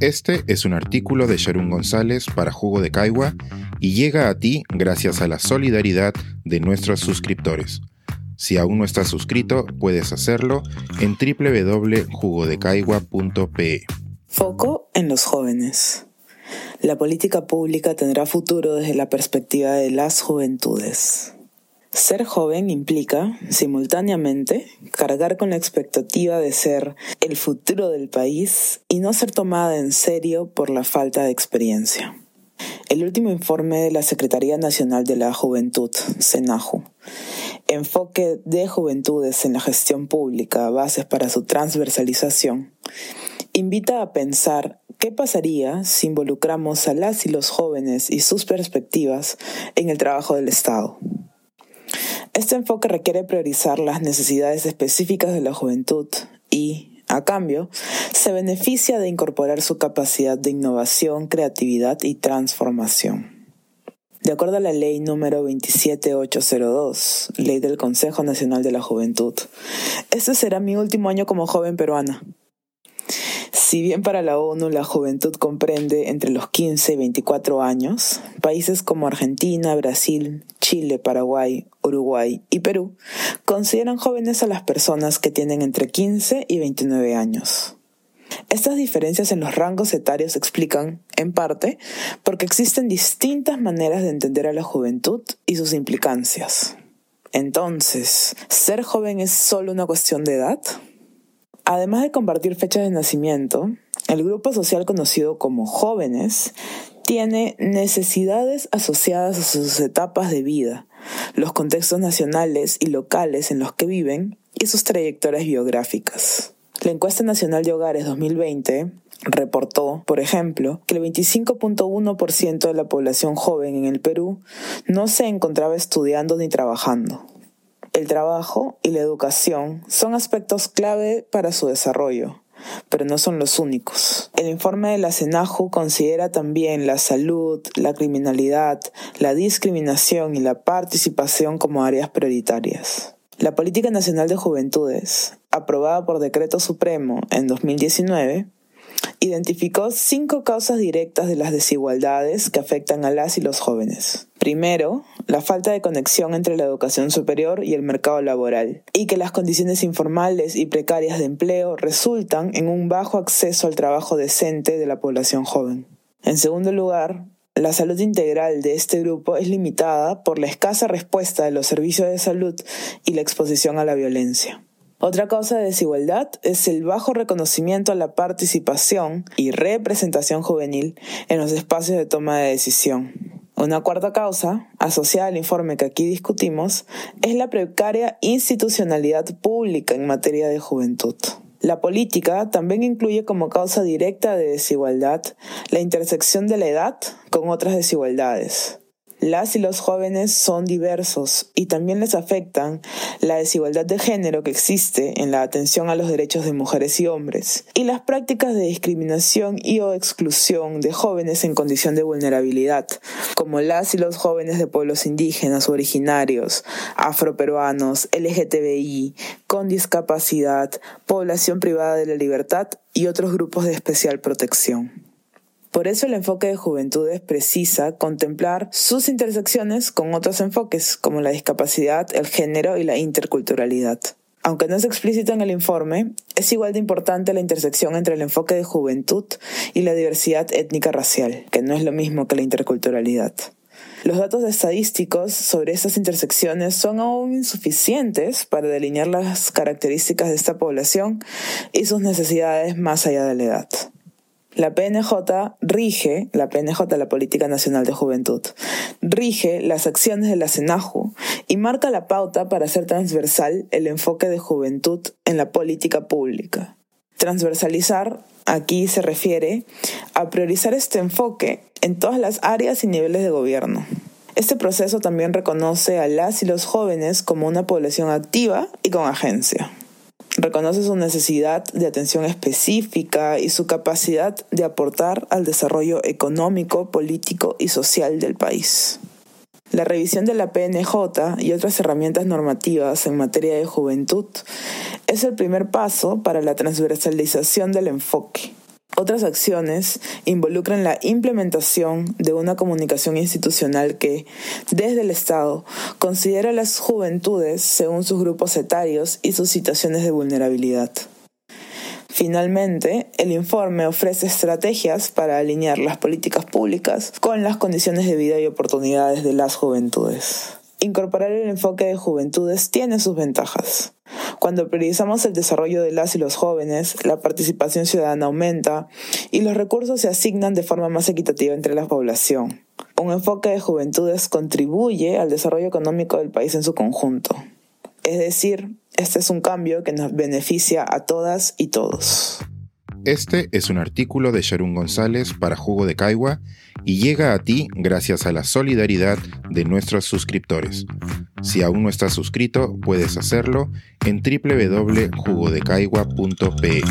Este es un artículo de Sharon González para Jugo de Caigua y llega a ti gracias a la solidaridad de nuestros suscriptores. Si aún no estás suscrito, puedes hacerlo en www.jugodecaigua.pe. Foco en los jóvenes. La política pública tendrá futuro desde la perspectiva de las juventudes. Ser joven implica, simultáneamente, cargar con la expectativa de ser el futuro del país y no ser tomada en serio por la falta de experiencia. El último informe de la Secretaría Nacional de la Juventud, SENAJU, Enfoque de Juventudes en la Gestión Pública, Bases para su Transversalización, invita a pensar qué pasaría si involucramos a las y los jóvenes y sus perspectivas en el trabajo del Estado. Este enfoque requiere priorizar las necesidades específicas de la juventud y, a cambio, se beneficia de incorporar su capacidad de innovación, creatividad y transformación. De acuerdo a la ley número 27802, ley del Consejo Nacional de la Juventud, este será mi último año como joven peruana. Si bien para la ONU la juventud comprende entre los 15 y 24 años, países como Argentina, Brasil, Chile, Paraguay, Uruguay y Perú consideran jóvenes a las personas que tienen entre 15 y 29 años. Estas diferencias en los rangos etarios se explican, en parte, porque existen distintas maneras de entender a la juventud y sus implicancias. Entonces, ¿ser joven es solo una cuestión de edad? Además de compartir fechas de nacimiento, el grupo social conocido como jóvenes tiene necesidades asociadas a sus etapas de vida, los contextos nacionales y locales en los que viven y sus trayectorias biográficas. La encuesta nacional de hogares 2020 reportó, por ejemplo, que el 25.1% de la población joven en el Perú no se encontraba estudiando ni trabajando el trabajo y la educación son aspectos clave para su desarrollo, pero no son los únicos. El informe de la CENAJU considera también la salud, la criminalidad, la discriminación y la participación como áreas prioritarias. La Política Nacional de Juventudes, aprobada por Decreto Supremo en 2019, identificó cinco causas directas de las desigualdades que afectan a las y los jóvenes. Primero, la falta de conexión entre la educación superior y el mercado laboral, y que las condiciones informales y precarias de empleo resultan en un bajo acceso al trabajo decente de la población joven. En segundo lugar, la salud integral de este grupo es limitada por la escasa respuesta de los servicios de salud y la exposición a la violencia. Otra causa de desigualdad es el bajo reconocimiento a la participación y representación juvenil en los espacios de toma de decisión. Una cuarta causa, asociada al informe que aquí discutimos, es la precaria institucionalidad pública en materia de juventud. La política también incluye como causa directa de desigualdad la intersección de la edad con otras desigualdades. Las y los jóvenes son diversos y también les afectan la desigualdad de género que existe en la atención a los derechos de mujeres y hombres y las prácticas de discriminación y o exclusión de jóvenes en condición de vulnerabilidad, como las y los jóvenes de pueblos indígenas originarios, afroperuanos, LGTBI, con discapacidad, población privada de la libertad y otros grupos de especial protección. Por eso el enfoque de juventudes precisa contemplar sus intersecciones con otros enfoques como la discapacidad, el género y la interculturalidad. Aunque no es explícito en el informe, es igual de importante la intersección entre el enfoque de juventud y la diversidad étnica racial, que no es lo mismo que la interculturalidad. Los datos estadísticos sobre estas intersecciones son aún insuficientes para delinear las características de esta población y sus necesidades más allá de la edad. La PNJ rige, la PNJ, la Política Nacional de Juventud, rige las acciones de la CENAJU y marca la pauta para hacer transversal el enfoque de juventud en la política pública. Transversalizar aquí se refiere a priorizar este enfoque en todas las áreas y niveles de gobierno. Este proceso también reconoce a las y los jóvenes como una población activa y con agencia reconoce su necesidad de atención específica y su capacidad de aportar al desarrollo económico, político y social del país. La revisión de la PNJ y otras herramientas normativas en materia de juventud es el primer paso para la transversalización del enfoque. Otras acciones involucran la implementación de una comunicación institucional que, desde el Estado, considera las juventudes según sus grupos etarios y sus situaciones de vulnerabilidad. Finalmente, el informe ofrece estrategias para alinear las políticas públicas con las condiciones de vida y oportunidades de las juventudes. Incorporar el enfoque de juventudes tiene sus ventajas. Cuando priorizamos el desarrollo de las y los jóvenes, la participación ciudadana aumenta y los recursos se asignan de forma más equitativa entre la población. Un enfoque de juventudes contribuye al desarrollo económico del país en su conjunto. Es decir, este es un cambio que nos beneficia a todas y todos. Este es un artículo de Sharon González para Jugo de Caigua y llega a ti gracias a la solidaridad de nuestros suscriptores. Si aún no estás suscrito, puedes hacerlo en www.jugodecaigua.pe.